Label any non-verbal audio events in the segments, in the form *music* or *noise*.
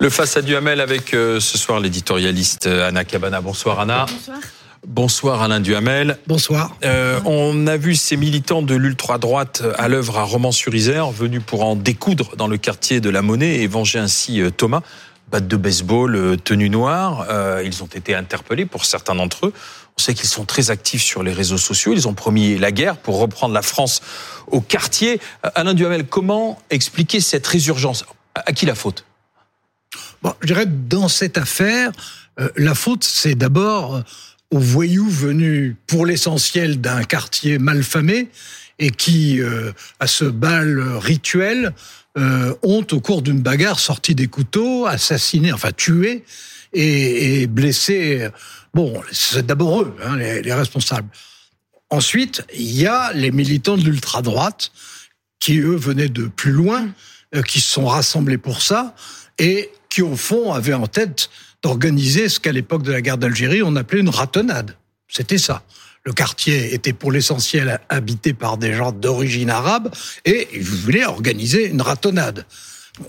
Le face à Duhamel avec euh, ce soir l'éditorialiste euh, Anna Cabana. Bonsoir Anna. Bonsoir. Bonsoir Alain Duhamel. Bonsoir. Euh, on a vu ces militants de l'ultra-droite à l'œuvre à Romans-sur-Isère, venus pour en découdre dans le quartier de la Monnaie et venger ainsi euh, Thomas. Batte de baseball, tenue noire. Euh, ils ont été interpellés pour certains d'entre eux. On sait qu'ils sont très actifs sur les réseaux sociaux. Ils ont promis la guerre pour reprendre la France au quartier. Euh, Alain Duhamel, comment expliquer cette résurgence? À qui la faute? Bon, je dirais dans cette affaire, euh, la faute, c'est d'abord euh, aux voyous venus pour l'essentiel d'un quartier malfamé et qui, euh, à ce bal rituel, euh, ont, au cours d'une bagarre, sorti des couteaux, assassiné, enfin tué et, et blessé. Bon, c'est d'abord eux, hein, les, les responsables. Ensuite, il y a les militants de l'ultra-droite qui, eux, venaient de plus loin, qui se sont rassemblés pour ça et qui, au fond, avaient en tête d'organiser ce qu'à l'époque de la guerre d'Algérie, on appelait une ratonnade. C'était ça. Le quartier était pour l'essentiel habité par des gens d'origine arabe et ils voulaient organiser une ratonnade.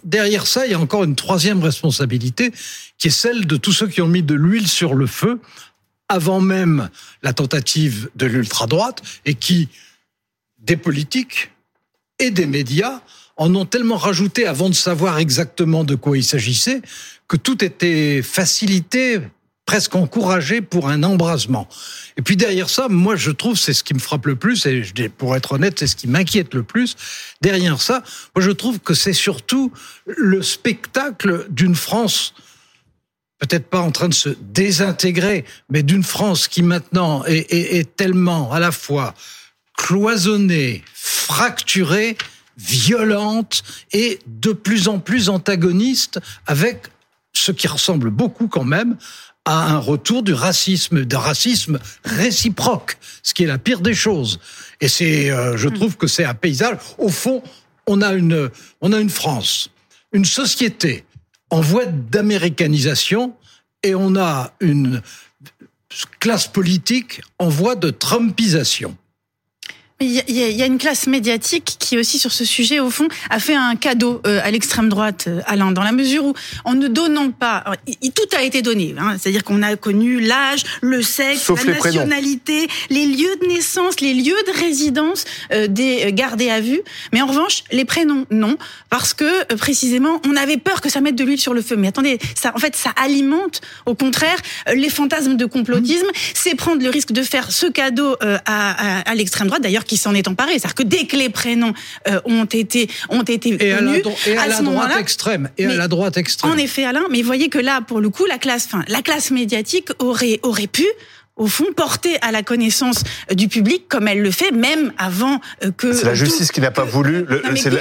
Derrière ça, il y a encore une troisième responsabilité qui est celle de tous ceux qui ont mis de l'huile sur le feu avant même la tentative de l'ultra-droite et qui, des politiques et des médias, en ont tellement rajouté avant de savoir exactement de quoi il s'agissait que tout était facilité, presque encouragé pour un embrasement. Et puis derrière ça, moi je trouve, c'est ce qui me frappe le plus, et pour être honnête, c'est ce qui m'inquiète le plus. Derrière ça, moi je trouve que c'est surtout le spectacle d'une France peut-être pas en train de se désintégrer, mais d'une France qui maintenant est tellement à la fois cloisonnée, fracturée, violente et de plus en plus antagoniste avec ce qui ressemble beaucoup quand même à un retour du racisme, d'un racisme réciproque, ce qui est la pire des choses. Et c'est, euh, je trouve que c'est un paysage. Au fond, on a une, on a une France, une société en voie d'américanisation et on a une classe politique en voie de trumpisation. Il y, y a- une classe médiatique qui aussi sur ce sujet au fond a fait un cadeau euh, à l'extrême droite, euh, Alain, dans la mesure où en ne donnant pas, alors, il- tout a été donné, hein, c'est-à-dire qu'on a connu l'âge, le sexe, Sauf la les prénoms. nationalité, les lieux de naissance, les lieux de résidence euh, des euh, gardés à vue, mais en revanche les prénoms non, parce que euh, précisément on avait peur que ça mette de l'huile sur le feu. Mais attendez, ça en fait ça alimente au contraire les fantasmes de complotisme, c'est prendre le risque de faire ce cadeau euh, à, à, à l'extrême droite, d'ailleurs qui s'en est emparé, c'est-à-dire que dès que les prénoms euh, ont été ont été Et à la, connus, dro- et à à la ce droite extrême. Et à la droite extrême. en effet, Alain, mais voyez que là, pour le coup, la classe, enfin, la classe médiatique aurait, aurait pu, au fond, porter à la connaissance euh, du public, comme elle le fait, même avant euh, que. C'est la tout- justice qui n'a pas voulu. le- mais c'est le-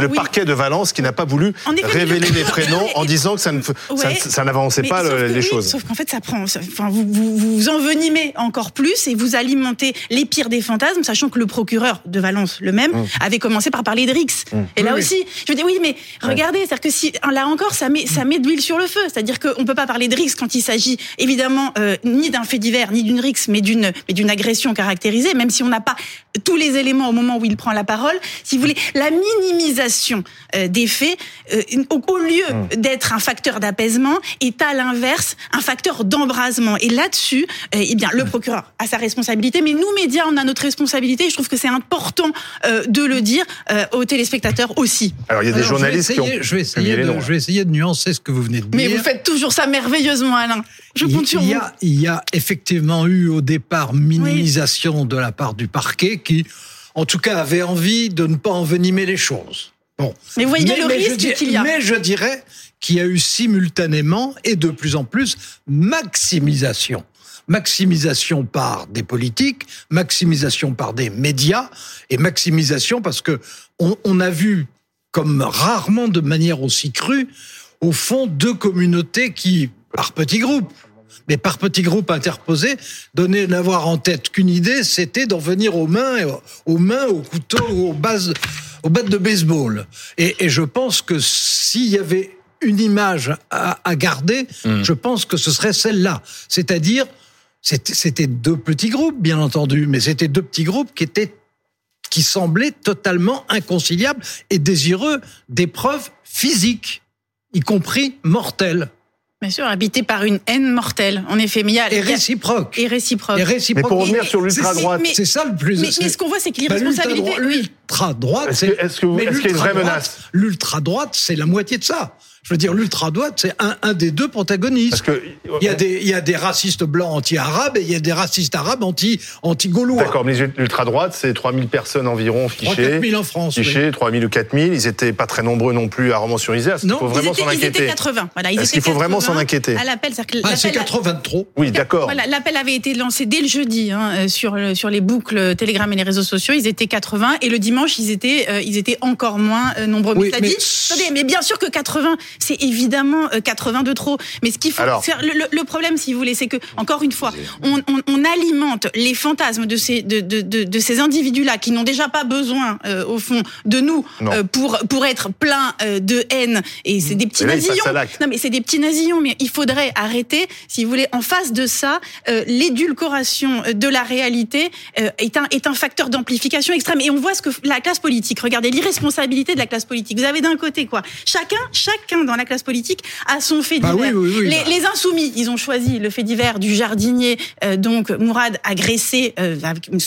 le oui. parquet de Valence qui n'a pas voulu effet, révéler le- *laughs* les prénoms en disant que ça ne, f- ça, ça n'avançait pas le- les oui, choses. Sauf qu'en fait, ça prend. Enfin, vous, vous, vous envenimez encore plus et vous alimentez les pires des fantasmes, sachant que le procureur de Valence, le même, avait commencé par parler de Rix. Et là Oui, aussi, je veux dire, oui, mais regardez, c'est-à-dire que si là encore, ça met, ça met de l'huile sur le feu. C'est-à-dire qu'on peut pas parler de Rix quand il s'agit évidemment euh, ni d'un fait divers, ni d'une Rix, mais d'une, mais d'une agression caractérisée, même si on n'a pas tous les éléments au moment où il prend la parole. Si vous voulez, la minimisation euh, des faits, euh, au, lieu d'être un facteur d'apaisement, est à l'inverse un facteur d'embrasement. Et là-dessus, euh, eh bien, le procureur a sa responsabilité, mais nous, médias, on a notre responsabilité. Et je trouve que c'est important euh, de le dire euh, aux téléspectateurs aussi. Alors il y a des Alors, journalistes je vais qui essayer, ont je vais essayer de, je vais essayer de nuancer ce que vous venez de Mais dire. vous faites toujours ça merveilleusement, Alain. Je Il- compte sur il y vous. a, il y a effectivement eu au départ minimisation de la part du parquet qui, en tout cas, avait envie de ne pas envenimer les choses. Bon. Mais vous voyez bien le risque qu'il y a. Mais je dirais qu'il y a eu simultanément et de plus en plus maximisation. Maximisation par des politiques, maximisation par des médias et maximisation parce que on, on a vu comme rarement de manière aussi crue, au fond, deux communautés qui, par petits groupes, mais par petits groupes interposés, donnaient n'avoir en tête qu'une idée, c'était d'en venir aux mains, aux- mains, aux couteaux, aux bases, aux battes de baseball. Et, et je pense que s'il y avait une image à, à garder, je pense que ce serait celle-là. C'est-à-dire, c'était deux petits groupes, bien entendu, mais c'était deux petits groupes qui étaient qui semblaient totalement inconciliables et désireux d'épreuves physiques. y compris mortelle Bien sûr, habité par une haine mortelle. En effet, mais il y a et il y a- réciproque. et réciproque. Et réciproque. Mais pour revenir sur l'ultra-droite, mais- C'est ça le plus. mais, mais ce qu'on voit, c'est que Bah, l'irresponsabilité. l'ultra-droite- c'est. que- est-ce que qu'il y a une vraie menace L'ultra-droite, c'est la moitié de ça. Je veux dire, l'ultra-droite, c'est un, un des deux protagonistes. parce que Il y, a des, il y a des racistes blancs anti-arabes et il y a des racistes arabes anti, anti-gaulois. D'accord, mais l'ultra-droite, c'est 3000 personnes environ 3 fichées. 4 000 en France. oui. Fichées, 3000 ou 4000. Ils étaient pas très nombreux non plus à Romans-sur-Isère. Non, faut vraiment s'en ils étaient inquiéter 80. Voilà, ils Est-ce étaient qu'il faut vraiment 80 s'en inquiéter À l'appel, Ah, c'est l'appel- 80 de trop. Oui, d'accord. Voilà, l'appel avait été lancé dès le jeudi hein, euh, sur le- sur les boucles Telegram et les réseaux sociaux. Ils étaient 80 et le dimanche ils étaient euh, ils étaient encore moins euh, nombreux. Oui, mais, ça mais- dit, attendez, mais bien sûr que 80 c'est évidemment euh, 80 de trop. Mais ce qu'il faut, Alors. faire- le, problème si vous voulez, c'est que encore une fois, on, on, on alimente les fantasmes de ces de de, de, de ces individus là qui n'ont déjà pas besoin euh, au fond de nous euh, pour pour être pleins euh, de haine et c'est des petits Et là, nazillons. Non, mais c'est des petits nazillons, mais il faudrait arrêter, si vous voulez, en face de ça, euh, l'édulcoration de la réalité euh, est, un, est un facteur d'amplification extrême. Et on voit ce que la classe politique, regardez l'irresponsabilité de la classe politique. Vous avez d'un côté, quoi, chacun, chacun dans la classe politique a son fait Bah divers. oui, oui, oui, les, bah. les insoumis, ils ont choisi le fait divers du jardinier, euh, donc Mourad agressé, euh,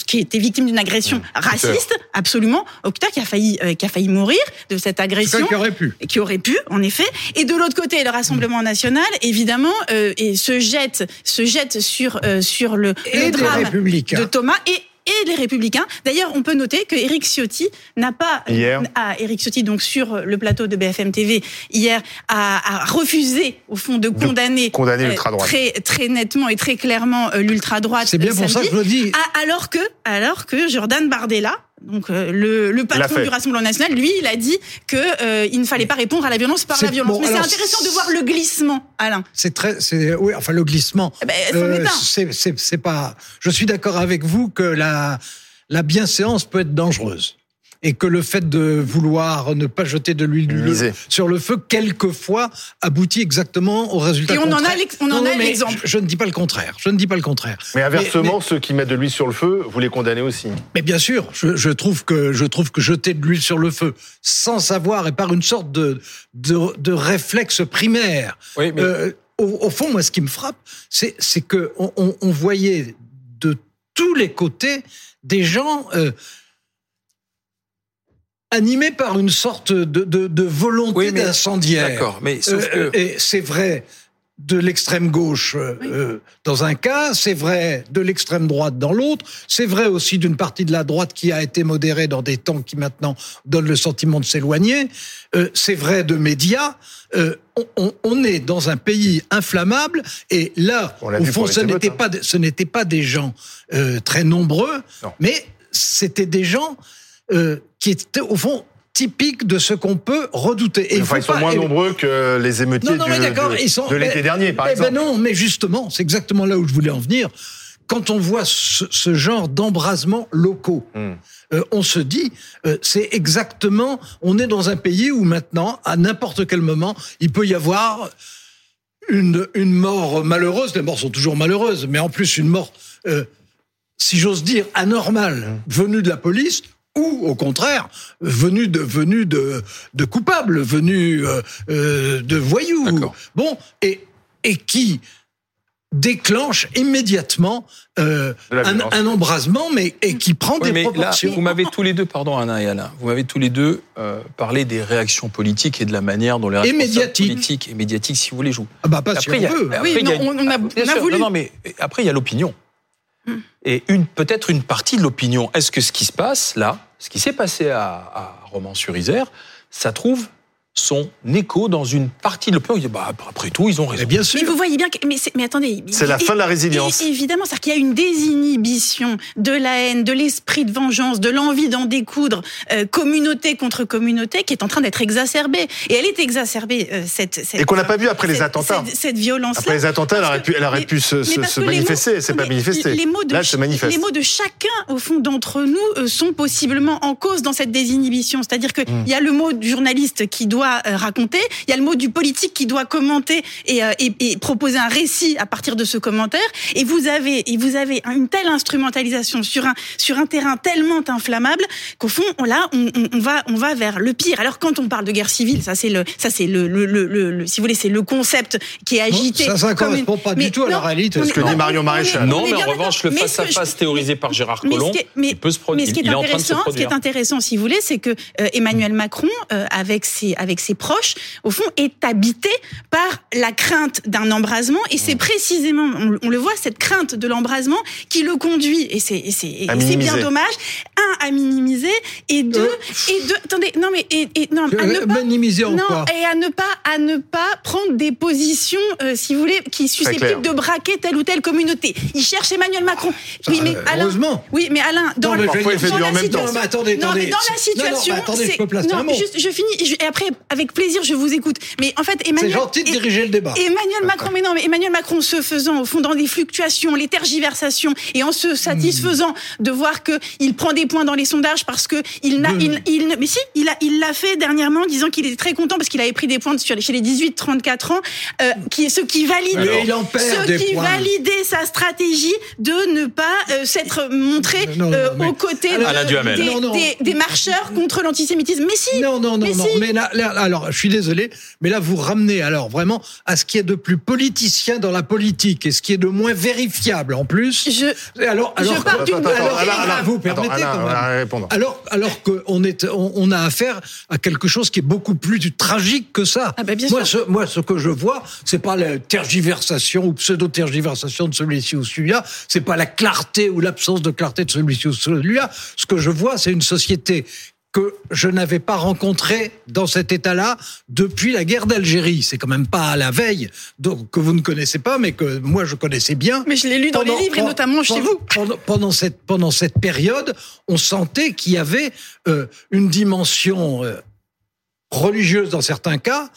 qui était victime d'une agression raciste, absolument, Octa qui a failli, euh, qui a failli mourir de cette agression qui aurait pu. qui aurait pu, en effet. Et de l'autre côté, le Rassemblement national, évidemment, euh, et se jette, se jette sur sur le, Et le drame républicains. de Thomas et et les Républicains. D'ailleurs, on peut noter que Éric Ciotti n'a pas Hier. ah, Éric Ciotti donc sur le plateau de BFM TV hier a, a refusé au fond de condamner condamner euh, l'ultra-droite. très très nettement et très clairement euh, l'ultra droite. C'est bien pour ça que je le dis. Alors que, alors que Jordan Bardella, donc euh, le, patron du Rassemblement national, lui, il a dit que euh, il ne fallait pas répondre à la violence par la violence. bon, Mais c'est intéressant de voir le glissement, Alain. C'est très, c'est, oui, enfin, le glissement. Eh ben, c'est, c'est pas, je suis d'accord avec vous que la, la bienséance peut être dangereuse. Et que le fait de vouloir ne pas jeter de l'huile sur le feu, quelquefois, aboutit exactement au résultat Et on en a contraire. en a l'exemple. Je, je ne dis pas le contraire. Je ne dis pas le contraire. Mais inversement, mais- ceux qui mettent de l'huile sur le feu, vous les condamnez aussi. Mais bien sûr, je, je trouve que je trouve que jeter de l'huile sur le feu sans savoir et par une sorte de de, de réflexe primaire. Oui, mais- euh, au, au fond, moi, ce qui me frappe, c'est c'est que on, on- on voyait de tous les côtés des gens euh, animés par une sorte de, de, de volonté Oui, mais- d'incendiaire. D'accord, mais sauf Euh, que. Et c'est vrai de l'extrême gauche euh, euh, dans un cas, c'est vrai de l'extrême droite dans l'autre, c'est vrai aussi d'une partie de la droite qui a été modérée dans des temps qui maintenant donnent le sentiment de s'éloigner, euh, c'est vrai de médias. Euh, on, on- on est dans un pays inflammable et là, au fond, ce n'était hein. pas, ce n'était pas des gens euh, très nombreux, Non. mais c'était des gens euh, qui étaient au fond typiques de ce qu'on peut redouter. Et Enfin, ils sont pas- moins nombreux que les émeutiers non, non, mais du- d'accord, de, ils sont. de l'été dernier, par eh exemple. Ben non, mais justement, c'est exactement là où je voulais en venir. Quand on voit ce, ce genre d'embrasements locaux, Hmm. euh, on se dit, euh, c'est exactement, on est dans un pays où maintenant, à n'importe quel moment, il peut y avoir une, une mort malheureuse. Les morts sont toujours malheureuses, mais en plus une mort, euh, si j'ose dire, anormale, venue de la police. Ou au contraire, venue de venue de, de coupables, venue euh, euh, de voyous. D'accord. Bon, et et qui déclenche immédiatement euh, un, un embrasement, mais et qui prend Oui, des mais là, proportions. vous m'avez tous les deux, pardon Anna et Alain, vous m'avez tous les deux euh, parlé des réactions politiques et de la manière dont les médiatiques. politiques et médiatiques, si vous voulez, jouent. ah bah pas si on a- veut. après, Oui, il y a non, une- on- a- Bien on a sûr, voulu. Non, non, mais après, il y a l'opinion. Et une, peut-être une partie de l'opinion. Est-ce que ce qui se passe là, ce qui s'est passé à, à Romans-sur-Isère, ça trouve son écho dans une partie de l'opinion dit, bah, après tout, ils ont raison. Mais bien sûr. Mais vous voyez bien que, mais, c'est- mais attendez. C'est la fin de la résilience. évidemment, c'est-à-dire qu'il y a une désinhibition de la haine, de l'esprit de vengeance, de l'envie d'en découdre, euh, communauté contre communauté, qui est en train d'être exacerbée. Et elle est exacerbée, euh, cette, cette Et qu'on n'a pas vu après les attentats. Cette, cette violence-là. Après les attentats, elle aurait pu, elle aurait mais- pu se, manifester. s'est pas mais manifestée. Les mots de, Là, elle se manifeste. les mots de chacun, au fond, d'entre nous, euh, sont possiblement en cause dans cette désinhibition. C'est-à-dire qu'il Hmm. y a le mot du journaliste qui doit doit euh, raconter, il y a le mot du politique qui doit commenter et, euh, et, et, proposer un récit à partir de ce commentaire. Et vous avez, et vous avez une telle instrumentalisation sur un sur un terrain tellement inflammable qu'au fond, là, on, on, on, va on va vers le pire. Alors quand on parle de guerre civile, ça c'est le ça c'est le, le, le, le, si vous voulez, c'est le concept qui est agité. Bon, ça, ça correspond une... pas mais du tout à la réalité. Ce que dit Marion Maréchal. Non, mais en revanche, le face à face théorisé par Gérard Collomb, mais, il peut se produire. Mais ce qui est, intéressant, ce qui est intéressant, si vous voulez, c'est que euh, Emmanuel Macron, euh, avec ses avec ses proches, au fond, est habité par la crainte d'un embrasement, et c'est précisément, on, on, le voit, cette crainte de l'embrasement qui le conduit, et c'est bien dommage, à minimiser, et deux, euh, et deux, attendez, non mais et, et non, à ne pas, minimiser en non, quoi et à ne pas à ne pas prendre des positions, euh, si vous voulez, qui susceptibles de braquer telle ou telle communauté. Il cherche Emmanuel Macron. Ça, oui, mais euh, Alain, heureusement. oui, mais Alain, dans, non, mais le, dans, la situation, non, mais attendez, non, mais dans la situation, non, non, attendez, je peux placer un mot. juste, je finis, je, et après, avec plaisir, je vous écoute. Mais en fait, Emmanuel, c'est gentil de diriger le débat. Emmanuel Macron, mais non, mais Emmanuel Macron se faisant au fond dans les fluctuations, les tergiversations, et en se satisfaisant mmh. de voir que il prend des points dans les sondages parce que il n'a, il, il, mais si, il a, il l'a fait dernièrement, disant qu'il était très content parce qu'il avait pris des points sur, chez les 18-34 ans, euh, qui, ce qui validait, ce qui validait sa stratégie de ne pas euh, s'être montré non, non, euh, aux côtés de, des, non, des, des, marcheurs contre l'antisémitisme. Mais si, non, non, non, mais non. Si. Mais là, là, alors, je suis désolé, mais là, vous ramenez alors vraiment à ce qui est de plus politicien dans la politique et ce qui est de moins vérifiable en plus. Je, alors, alors, je pars d'une alors, alors, alors, vous permettez attends, quand même. Répondre. Alors, alors qu'on est, on, on, a affaire à quelque chose qui est beaucoup plus tragique que ça. Ah ben bien moi, sûr. Ce, moi, ce que je vois, c'est pas la tergiversation ou pseudo-tergiversation de celui-ci ou celui-là, c'est pas la clarté ou l'absence de clarté de celui-ci ou celui-là. Ce que je vois, c'est une société que je n'avais pas rencontré dans cet état-là depuis la guerre d'Algérie. C'est quand même pas à la veille, donc que vous ne connaissez pas, mais que moi je connaissais bien. Mais je l'ai lu dans pendant, les livres et notamment pendant, chez vous. Pendant, pendant, cette pendant cette période, on sentait qu'il y avait euh, une dimension euh, religieuse dans certains cas,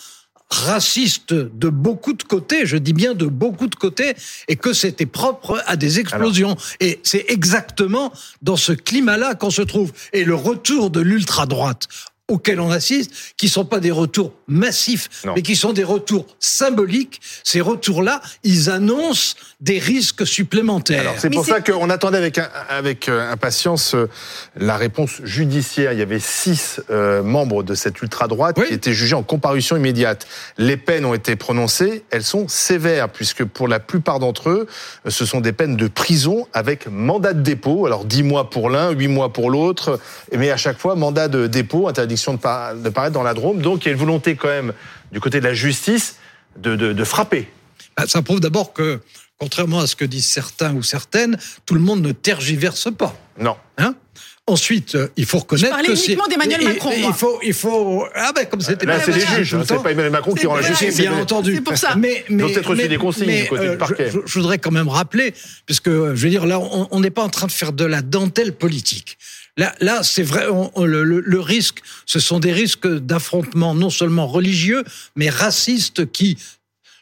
raciste de beaucoup de côtés, je dis bien de beaucoup de côtés, et que c'était propre à des explosions. Alors. Et c'est exactement dans ce climat-là qu'on se trouve. Et le retour de l'ultra-droite auxquels on assiste, qui sont pas des retours massifs, non. mais qui sont des retours symboliques. Ces retours-là, ils annoncent des risques supplémentaires. C'est pour ça qu'on attendait avec, avec impatience la réponse judiciaire. Il y avait six euh, membres de cette ultra-droite oui. qui étaient jugés en comparution immédiate. Les peines ont été prononcées, elles sont sévères, puisque pour la plupart d'entre eux, ce sont des peines de prison avec mandat de dépôt. Alors 10 mois pour l'un, 8 mois pour l'autre, mais à chaque fois, mandat de dépôt, interdiction de, par de, paraître dans la Drôme. Donc il y a une volonté quand même du côté de la justice de, de, de frapper. Ça prouve d'abord que, contrairement à ce que disent certains ou certaines, tout le monde ne tergiverse pas. Non. Hein? Ensuite, il faut reconnaître Je que c'est uniquement d'Emmanuel Macron. Il, il faut, il faut. Ah ben comme c'était. Là, c'est les juges. C'est pas Emmanuel Macron qui rend la justice. Bien entendu. C'est pour ça. Mais, mais, peut-être reçu des consignes mais, du côté euh, du parquet. Je, je, voudrais quand même rappeler, puisque je veux dire là, on n'est pas en train de faire de la dentelle politique. Là, là, c'est vrai. On, on, le, le, risque, ce sont des risques d'affrontement non seulement religieux, mais racistes qui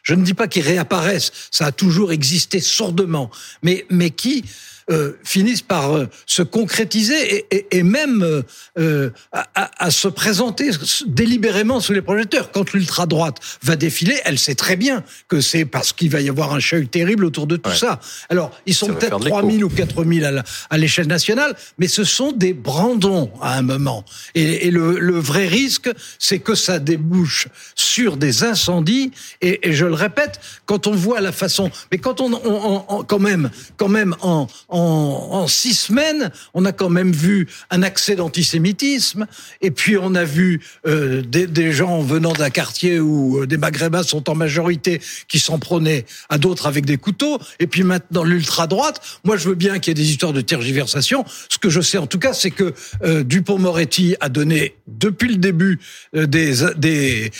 je ne dis pas qu'ils réapparaissent, ça a toujours existé sourdement, mais, mais qui euh, finissent par euh, se concrétiser et, et, et même euh, à, à, se présenter délibérément sous les projecteurs. Quand l'ultra-droite va défiler, elle sait très bien que c'est parce qu'il va y avoir un chahut terrible autour de tout ouais. ça. Alors, ils sont peut-être 3 000 ou 4 000 à l'échelle nationale, mais ce sont des brandons à un moment. Et, et le, le, vrai risque, c'est que ça débouche sur des incendies. Et, et, je le répète, quand on voit la façon, mais quand on, on, on quand même, quand même en, en, en, six semaines, on a quand même vu un accès d'antisémitisme, et puis on a vu euh, des, des, gens venant d'un quartier où des Maghrébins sont en majorité qui s'en prenaient à d'autres avec des couteaux, et puis maintenant l'ultra-droite. Moi, je veux bien qu'il y ait des histoires de tergiversation. Ce que je sais en tout cas, c'est que euh, Dupont-Moretti a donné depuis le début euh, des, des,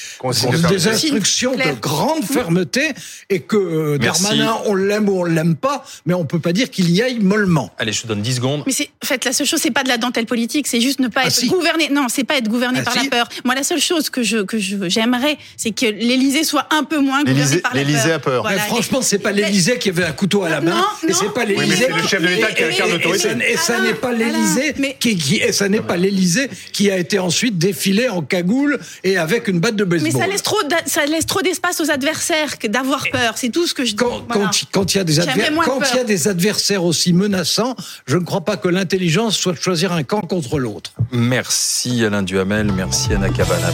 des instructions de grande fermeté, et que Darmanin, on l'aime ou on l'aime pas, mais on peut pas dire qu'il y aille mollement. Allez, je te donne 10 secondes. Mais c'est, en fait, la seule chose, c'est pas de la dentelle politique, c'est juste ne pas Ah, être si. gouverné. Non, c'est pas être gouverné Ah, par si. la peur. Moi, la seule chose que je que je j'aimerais, c'est que l'Élysée soit un peu moins gouverné par la l'Élysée peur. a peur. Mais Voilà. franchement, c'est pas l'Élysée qui avait un couteau à la main, Non, et non, c'est pas oui, mais l'Élysée c'est le chef de l'État qui incarne l'autorité. Et, ça- et ça Alain, n'est pas Alain, l'Élysée mais- qui, qui- et ça n'est pas l'Élysée qui a été ensuite défilé en cagoule et avec une batte de baseball. Mais ça laisse trop ça laisse trop d'espace aux adversaires que d'avoir peur. C'est tout ce que je dis. quand, Voilà. il y a des quand il y a des adversaires aussi menaçants, je ne crois pas que l'intelligence soit de choisir un camp contre l'autre. Merci Alain Duhamel, merci Anna Cabana.